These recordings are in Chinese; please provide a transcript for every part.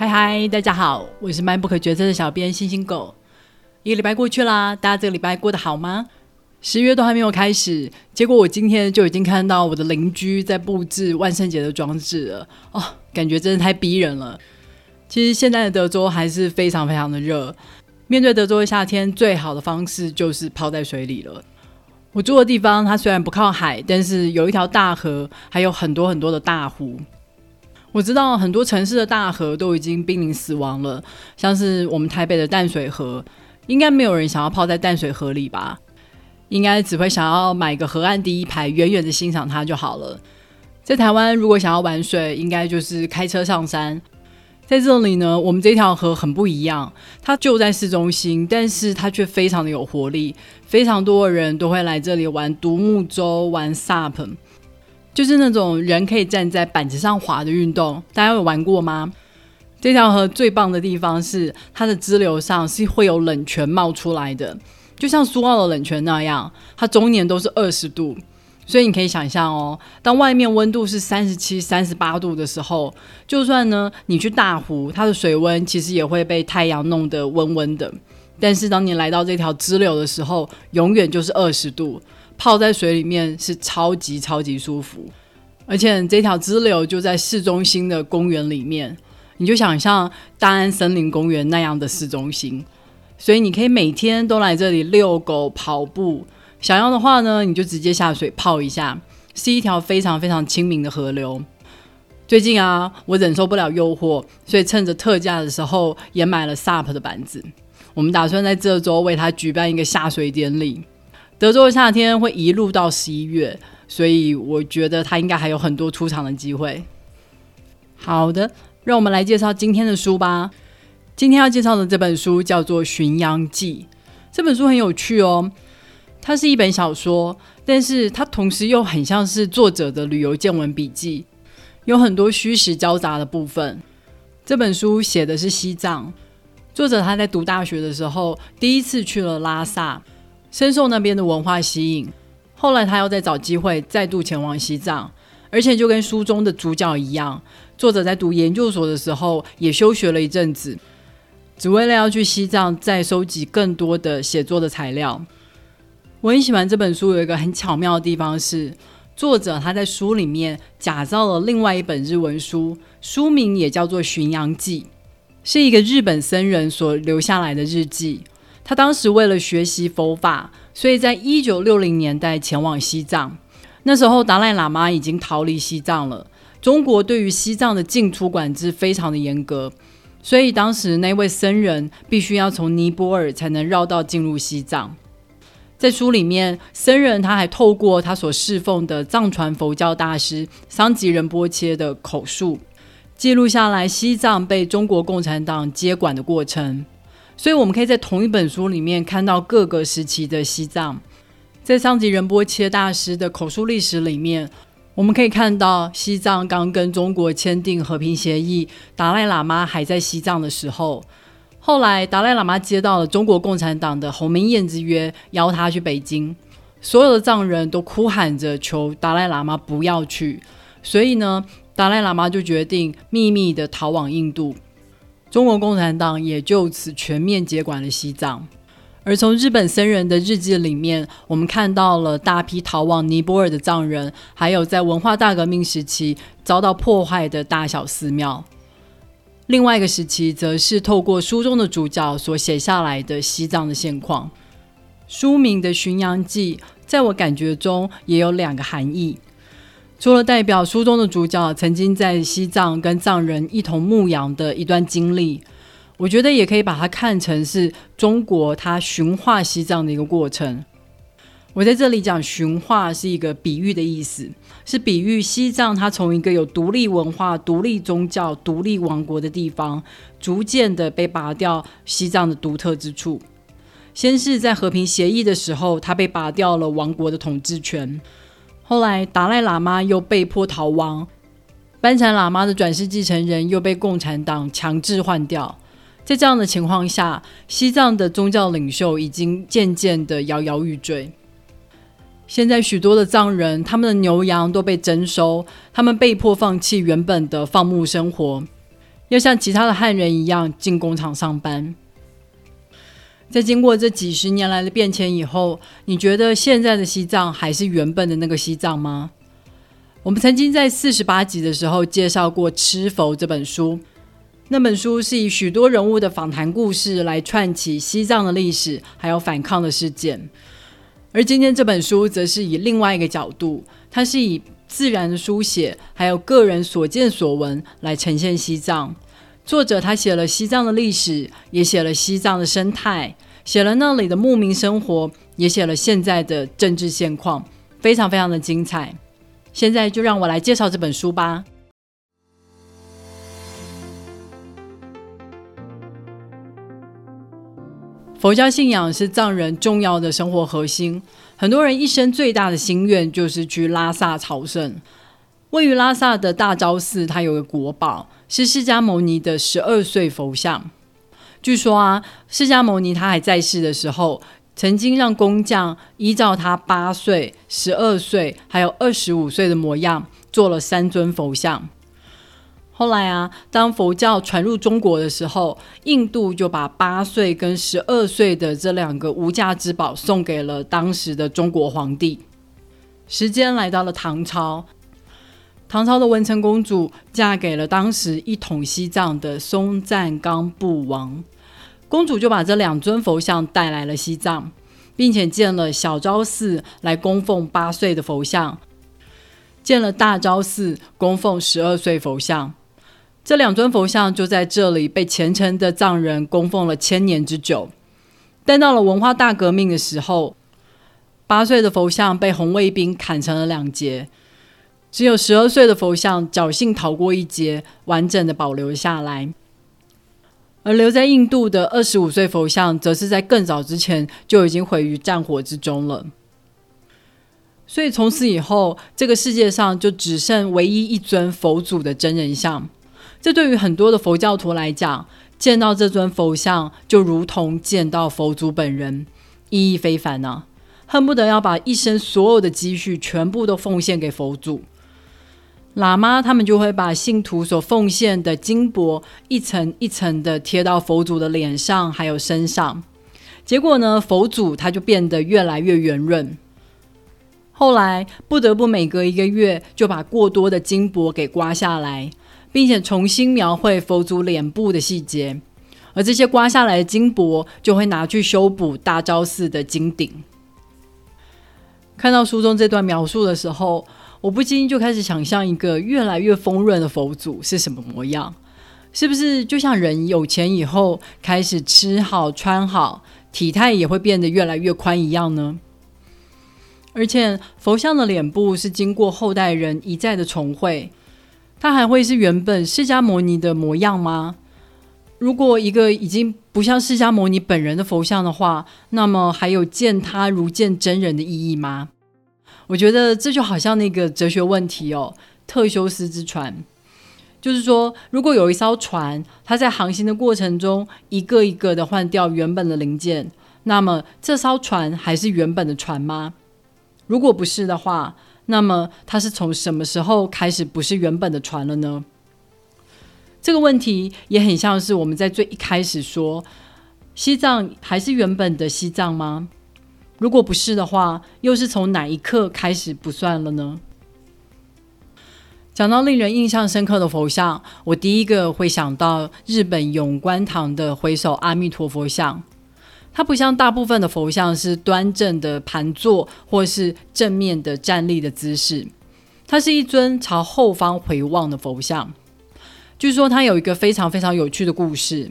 嗨嗨，大家好，我是蛮不可决策的小编星星狗。一个礼拜过去啦，大家这个礼拜过得好吗？十月都还没有开始，结果我今天就已经看到我的邻居在布置万圣节的装置了哦，感觉真的太逼人了。其实现在的德州还是非常非常的热，面对德州的夏天，最好的方式就是泡在水里了。我住的地方它虽然不靠海，但是有一条大河，还有很多很多的大湖。我知道很多城市的大河都已经濒临死亡了，像是我们台北的淡水河，应该没有人想要泡在淡水河里吧？应该只会想要买个河岸第一排，远远的欣赏它就好了。在台湾，如果想要玩水，应该就是开车上山。在这里呢，我们这条河很不一样，它就在市中心，但是它却非常的有活力，非常多的人都会来这里玩独木舟、玩 SUP。就是那种人可以站在板子上滑的运动，大家有玩过吗？这条河最棒的地方是它的支流上是会有冷泉冒出来的，就像苏澳的冷泉那样，它终年都是二十度，所以你可以想象哦，当外面温度是三十七、三十八度的时候，就算呢你去大湖，它的水温其实也会被太阳弄得温温的，但是当你来到这条支流的时候，永远就是二十度。泡在水里面是超级超级舒服，而且这条支流就在市中心的公园里面，你就想象大安森林公园那样的市中心，所以你可以每天都来这里遛狗、跑步，想要的话呢，你就直接下水泡一下，是一条非常非常亲民的河流。最近啊，我忍受不了诱惑，所以趁着特价的时候也买了 SUP 的板子，我们打算在这周为它举办一个下水典礼。德州的夏天会一路到十一月，所以我觉得他应该还有很多出场的机会。好的，让我们来介绍今天的书吧。今天要介绍的这本书叫做《巡洋记》，这本书很有趣哦。它是一本小说，但是它同时又很像是作者的旅游见闻笔记，有很多虚实交杂的部分。这本书写的是西藏，作者他在读大学的时候第一次去了拉萨。深受那边的文化吸引，后来他又再找机会再度前往西藏，而且就跟书中的主角一样，作者在读研究所的时候也休学了一阵子，只为了要去西藏再收集更多的写作的材料。我很喜欢这本书，有一个很巧妙的地方是，作者他在书里面假造了另外一本日文书，书名也叫做《巡洋记》，是一个日本僧人所留下来的日记。他当时为了学习佛法，所以在一九六零年代前往西藏。那时候达赖喇嘛已经逃离西藏了。中国对于西藏的进出管制非常的严格，所以当时那位僧人必须要从尼泊尔才能绕道进入西藏。在书里面，僧人他还透过他所侍奉的藏传佛教大师桑吉仁波切的口述，记录下来西藏被中国共产党接管的过程。所以，我们可以在同一本书里面看到各个时期的西藏。在上级仁波切大师的口述历史里面，我们可以看到西藏刚跟中国签订和平协议，达赖喇嘛还在西藏的时候。后来，达赖喇嘛接到了中国共产党的鸿门宴之约，邀他去北京。所有的藏人都哭喊着求达赖喇嘛不要去。所以呢，达赖喇嘛就决定秘密的逃往印度。中国共产党也就此全面接管了西藏，而从日本僧人的日记里面，我们看到了大批逃往尼泊尔的藏人，还有在文化大革命时期遭到破坏的大小寺庙。另外一个时期，则是透过书中的主角所写下来的西藏的现况。书名的《巡洋记》，在我感觉中也有两个含义。除了代表书中的主角曾经在西藏跟藏人一同牧羊的一段经历，我觉得也可以把它看成是中国它驯化西藏的一个过程。我在这里讲驯化是一个比喻的意思，是比喻西藏它从一个有独立文化、独立宗教、独立王国的地方，逐渐的被拔掉西藏的独特之处。先是在和平协议的时候，它被拔掉了王国的统治权。后来，达赖喇嘛又被迫逃亡，班禅喇嘛的转世继承人又被共产党强制换掉。在这样的情况下，西藏的宗教领袖已经渐渐的摇摇欲坠。现在，许多的藏人，他们的牛羊都被征收，他们被迫放弃原本的放牧生活，要像其他的汉人一样进工厂上班。在经过这几十年来的变迁以后，你觉得现在的西藏还是原本的那个西藏吗？我们曾经在四十八集的时候介绍过《吃佛》这本书，那本书是以许多人物的访谈故事来串起西藏的历史，还有反抗的事件。而今天这本书则是以另外一个角度，它是以自然的书写，还有个人所见所闻来呈现西藏。作者他写了西藏的历史，也写了西藏的生态，写了那里的牧民生活，也写了现在的政治现况，非常非常的精彩。现在就让我来介绍这本书吧。佛教信仰是藏人重要的生活核心，很多人一生最大的心愿就是去拉萨朝圣。位于拉萨的大昭寺，它有个国宝。是释迦牟尼的十二岁佛像。据说啊，释迦牟尼他还在世的时候，曾经让工匠依照他八岁、十二岁还有二十五岁的模样，做了三尊佛像。后来啊，当佛教传入中国的时候，印度就把八岁跟十二岁的这两个无价之宝送给了当时的中国皇帝。时间来到了唐朝。唐朝的文成公主嫁给了当时一统西藏的松赞干布王，公主就把这两尊佛像带来了西藏，并且建了小昭寺来供奉八岁的佛像，建了大昭寺供奉十二岁佛像。这两尊佛像就在这里被虔诚的藏人供奉了千年之久。但到了文化大革命的时候，八岁的佛像被红卫兵砍成了两截。只有十二岁的佛像侥幸逃过一劫，完整的保留下来。而留在印度的二十五岁佛像，则是在更早之前就已经毁于战火之中了。所以从此以后，这个世界上就只剩唯一一尊佛祖的真人像。这对于很多的佛教徒来讲，见到这尊佛像就如同见到佛祖本人，意义非凡呢，恨不得要把一生所有的积蓄全部都奉献给佛祖。喇嘛他们就会把信徒所奉献的金箔一层一层的贴到佛祖的脸上还有身上，结果呢，佛祖他就变得越来越圆润。后来不得不每隔一个月就把过多的金箔给刮下来，并且重新描绘佛祖脸部的细节，而这些刮下来的金箔就会拿去修补大昭寺的金顶。看到书中这段描述的时候。我不禁就开始想象一个越来越丰润的佛祖是什么模样，是不是就像人有钱以后开始吃好穿好，体态也会变得越来越宽一样呢？而且佛像的脸部是经过后代人一再的重绘，它还会是原本释迦牟尼的模样吗？如果一个已经不像释迦牟尼本人的佛像的话，那么还有见他如见真人的意义吗？我觉得这就好像那个哲学问题哦，特修斯之船，就是说，如果有一艘船，它在航行的过程中一个一个的换掉原本的零件，那么这艘船还是原本的船吗？如果不是的话，那么它是从什么时候开始不是原本的船了呢？这个问题也很像是我们在最一开始说，西藏还是原本的西藏吗？如果不是的话，又是从哪一刻开始不算了呢？讲到令人印象深刻的佛像，我第一个会想到日本永观堂的回首阿弥陀佛像。它不像大部分的佛像是端正的盘坐，或是正面的站立的姿势，它是一尊朝后方回望的佛像。据说它有一个非常非常有趣的故事。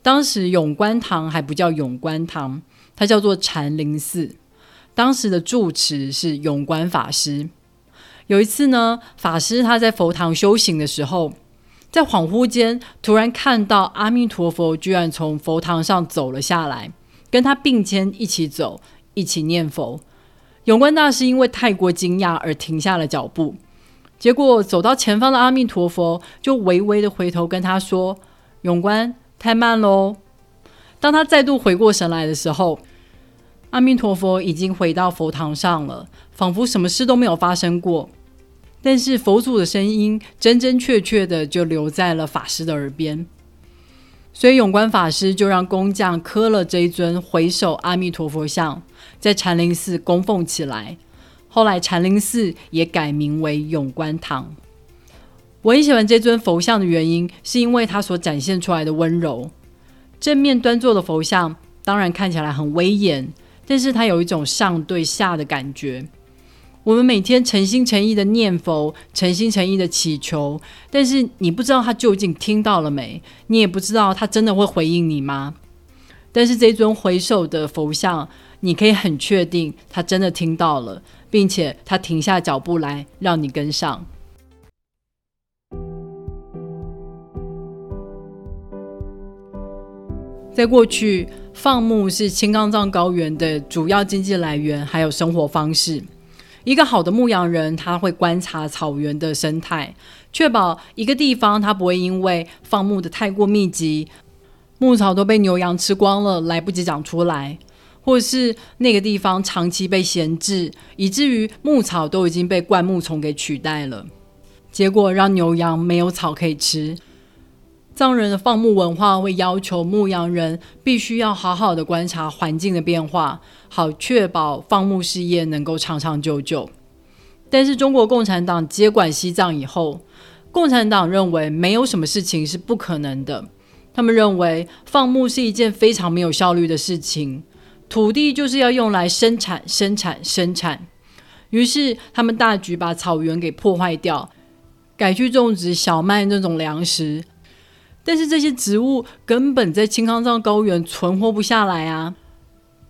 当时永观堂还不叫永观堂。它叫做禅林寺，当时的住持是永观法师。有一次呢，法师他在佛堂修行的时候，在恍惚间突然看到阿弥陀佛居然从佛堂上走了下来，跟他并肩一起走，一起念佛。永观大师因为太过惊讶而停下了脚步，结果走到前方的阿弥陀佛就微微的回头跟他说：“永观，太慢喽。”当他再度回过神来的时候，阿弥陀佛已经回到佛堂上了，仿佛什么事都没有发生过。但是佛祖的声音真真确确的就留在了法师的耳边。所以永观法师就让工匠刻了这尊回首阿弥陀佛像，在禅林寺供奉起来。后来禅林寺也改名为永观堂。我很喜欢这尊佛像的原因，是因为它所展现出来的温柔。正面端坐的佛像当然看起来很威严，但是它有一种上对下的感觉。我们每天诚心诚意的念佛，诚心诚意的祈求，但是你不知道他究竟听到了没，你也不知道他真的会回应你吗？但是这尊回首的佛像，你可以很确定他真的听到了，并且他停下脚步来让你跟上。在过去，放牧是青冈藏高原的主要经济来源，还有生活方式。一个好的牧羊人，他会观察草原的生态，确保一个地方它不会因为放牧的太过密集，牧草都被牛羊吃光了，来不及长出来，或是那个地方长期被闲置，以至于牧草都已经被灌木丛给取代了，结果让牛羊没有草可以吃。藏人的放牧文化会要求牧羊人必须要好好的观察环境的变化，好确保放牧事业能够长长久久。但是中国共产党接管西藏以后，共产党认为没有什么事情是不可能的。他们认为放牧是一件非常没有效率的事情，土地就是要用来生产、生产、生产。于是他们大举把草原给破坏掉，改去种植小麦那种粮食。但是这些植物根本在青康藏高原存活不下来啊，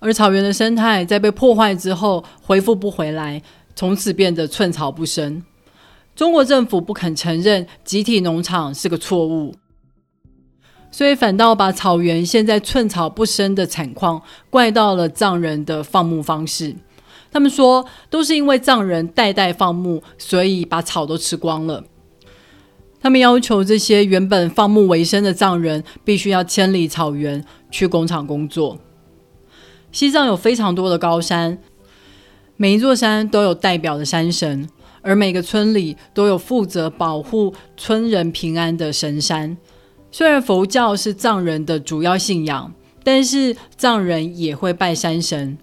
而草原的生态在被破坏之后恢复不回来，从此变得寸草不生。中国政府不肯承认集体农场是个错误，所以反倒把草原现在寸草不生的惨况怪到了藏人的放牧方式。他们说，都是因为藏人代代放牧，所以把草都吃光了。他们要求这些原本放牧为生的藏人必须要千里草原去工厂工作。西藏有非常多的高山，每一座山都有代表的山神，而每个村里都有负责保护村人平安的神山。虽然佛教是藏人的主要信仰，但是藏人也会拜山神，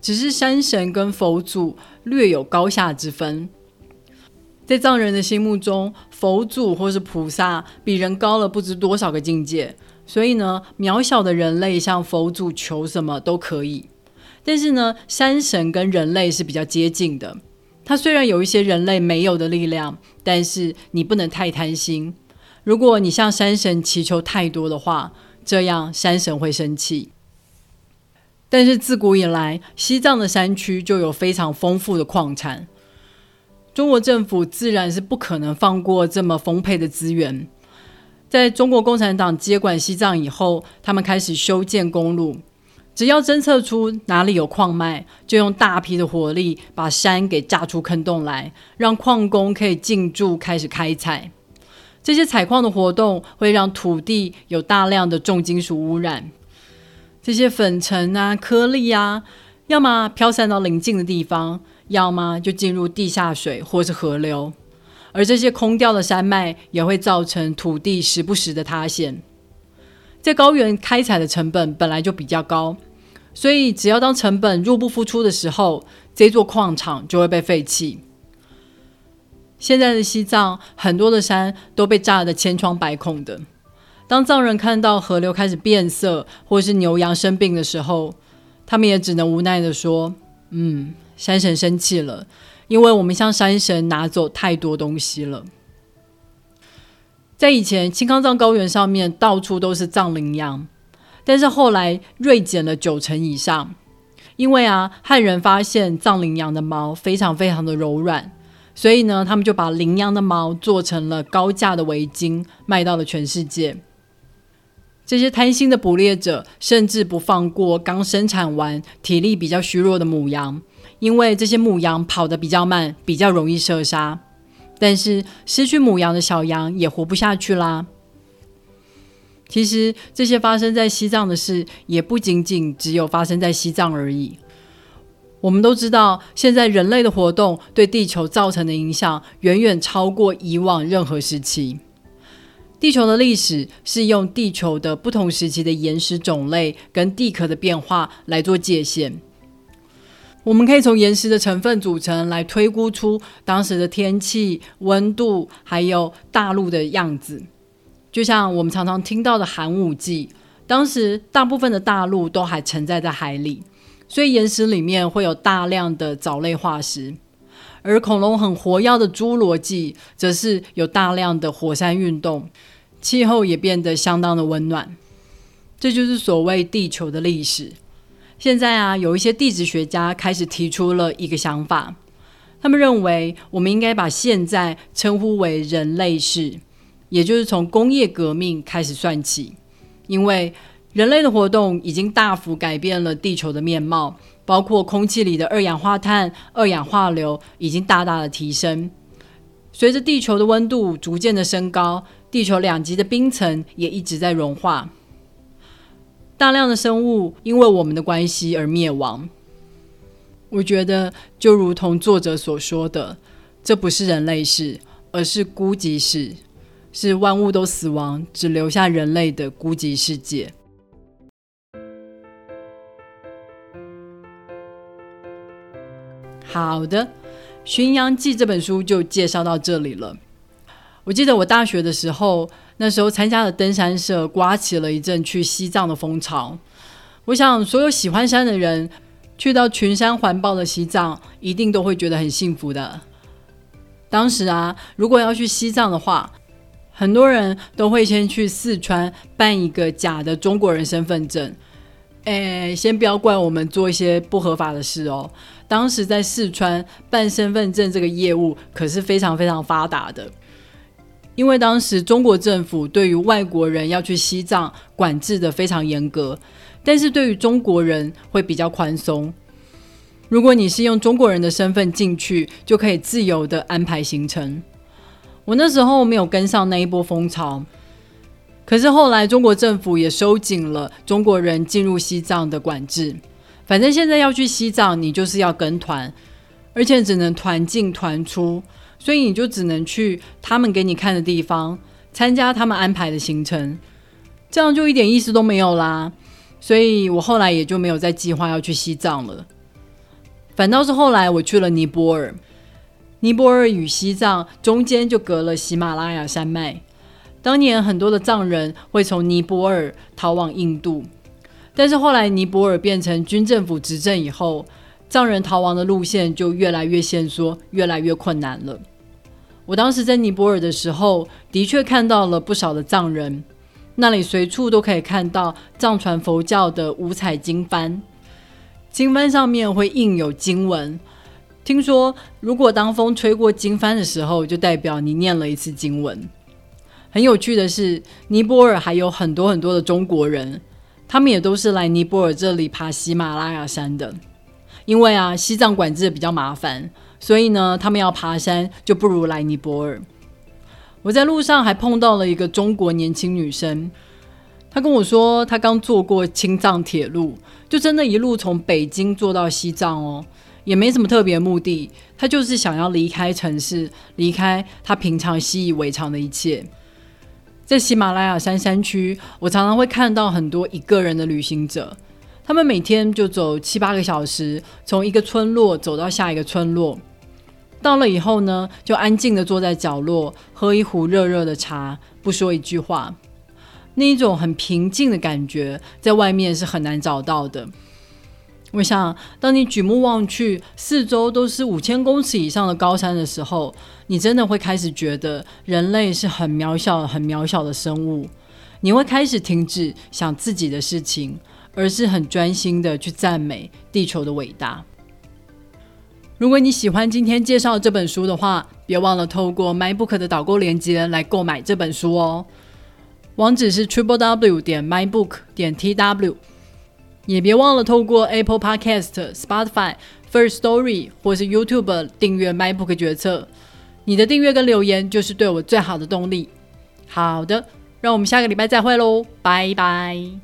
只是山神跟佛祖略有高下之分。在藏人的心目中，佛祖或是菩萨比人高了不知多少个境界，所以呢，渺小的人类向佛祖求什么都可以。但是呢，山神跟人类是比较接近的，他虽然有一些人类没有的力量，但是你不能太贪心。如果你向山神祈求太多的话，这样山神会生气。但是自古以来，西藏的山区就有非常丰富的矿产。中国政府自然是不可能放过这么丰沛的资源。在中国共产党接管西藏以后，他们开始修建公路，只要侦测出哪里有矿脉，就用大批的火力把山给炸出坑洞来，让矿工可以进驻开始开采。这些采矿的活动会让土地有大量的重金属污染，这些粉尘啊、颗粒啊，要么飘散到邻近的地方。要么就进入地下水或是河流，而这些空掉的山脉也会造成土地时不时的塌陷。在高原开采的成本本来就比较高，所以只要当成本入不敷出的时候，这座矿场就会被废弃。现在的西藏很多的山都被炸得千疮百孔的，当藏人看到河流开始变色，或是牛羊生病的时候，他们也只能无奈的说：“嗯。”山神生气了，因为我们向山神拿走太多东西了。在以前，青康藏高原上面到处都是藏羚羊，但是后来锐减了九成以上，因为啊，汉人发现藏羚羊的毛非常非常的柔软，所以呢，他们就把羚羊的毛做成了高价的围巾，卖到了全世界。这些贪心的捕猎者甚至不放过刚生产完、体力比较虚弱的母羊。因为这些母羊跑得比较慢，比较容易射杀，但是失去母羊的小羊也活不下去啦。其实这些发生在西藏的事，也不仅仅只有发生在西藏而已。我们都知道，现在人类的活动对地球造成的影响远远超过以往任何时期。地球的历史是用地球的不同时期的岩石种类跟地壳的变化来做界限。我们可以从岩石的成分组成来推估出当时的天气、温度，还有大陆的样子。就像我们常常听到的寒武纪，当时大部分的大陆都还沉在在海里。所以岩石里面会有大量的藻类化石，而恐龙很活跃的侏罗纪，则是有大量的火山运动，气候也变得相当的温暖。这就是所谓地球的历史。现在啊，有一些地质学家开始提出了一个想法，他们认为我们应该把现在称呼为人类世，也就是从工业革命开始算起，因为。人类的活动已经大幅改变了地球的面貌，包括空气里的二氧化碳、二氧化硫已经大大的提升。随着地球的温度逐渐的升高，地球两极的冰层也一直在融化，大量的生物因为我们的关系而灭亡。我觉得就如同作者所说的，这不是人类史，而是孤寂史，是万物都死亡，只留下人类的孤寂世界。好的，《巡洋记》这本书就介绍到这里了。我记得我大学的时候，那时候参加了登山社，刮起了一阵去西藏的风潮。我想，所有喜欢山的人，去到群山环抱的西藏，一定都会觉得很幸福的。当时啊，如果要去西藏的话，很多人都会先去四川办一个假的中国人身份证。哎，先不要怪我们做一些不合法的事哦。当时在四川办身份证这个业务可是非常非常发达的，因为当时中国政府对于外国人要去西藏管制的非常严格，但是对于中国人会比较宽松。如果你是用中国人的身份进去，就可以自由的安排行程。我那时候没有跟上那一波风潮。可是后来，中国政府也收紧了中国人进入西藏的管制。反正现在要去西藏，你就是要跟团，而且只能团进团出，所以你就只能去他们给你看的地方，参加他们安排的行程，这样就一点意思都没有啦。所以我后来也就没有再计划要去西藏了。反倒是后来我去了尼泊尔，尼泊尔与西藏中间就隔了喜马拉雅山脉。当年很多的藏人会从尼泊尔逃往印度，但是后来尼泊尔变成军政府执政以后，藏人逃亡的路线就越来越限缩，越来越困难了。我当时在尼泊尔的时候，的确看到了不少的藏人，那里随处都可以看到藏传佛教的五彩经幡，经幡上面会印有经文。听说，如果当风吹过经幡的时候，就代表你念了一次经文。很有趣的是，尼泊尔还有很多很多的中国人，他们也都是来尼泊尔这里爬喜马拉雅山的。因为啊，西藏管制比较麻烦，所以呢，他们要爬山就不如来尼泊尔。我在路上还碰到了一个中国年轻女生，她跟我说，她刚坐过青藏铁路，就真的一路从北京坐到西藏哦，也没什么特别目的，她就是想要离开城市，离开她平常习以为常的一切。在喜马拉雅山山区，我常常会看到很多一个人的旅行者，他们每天就走七八个小时，从一个村落走到下一个村落。到了以后呢，就安静的坐在角落，喝一壶热热的茶，不说一句话。那一种很平静的感觉，在外面是很难找到的。我想，当你举目望去，四周都是五千公尺以上的高山的时候，你真的会开始觉得人类是很渺小、很渺小的生物。你会开始停止想自己的事情，而是很专心的去赞美地球的伟大。如果你喜欢今天介绍这本书的话，别忘了透过 MyBook 的导购链接来购买这本书哦。网址是 triple w 点 mybook 点 tw。也别忘了透过 Apple Podcast、Spotify、First Story 或是 YouTube 订阅 MyBook 决策。你的订阅跟留言就是对我最好的动力。好的，让我们下个礼拜再会喽，拜拜。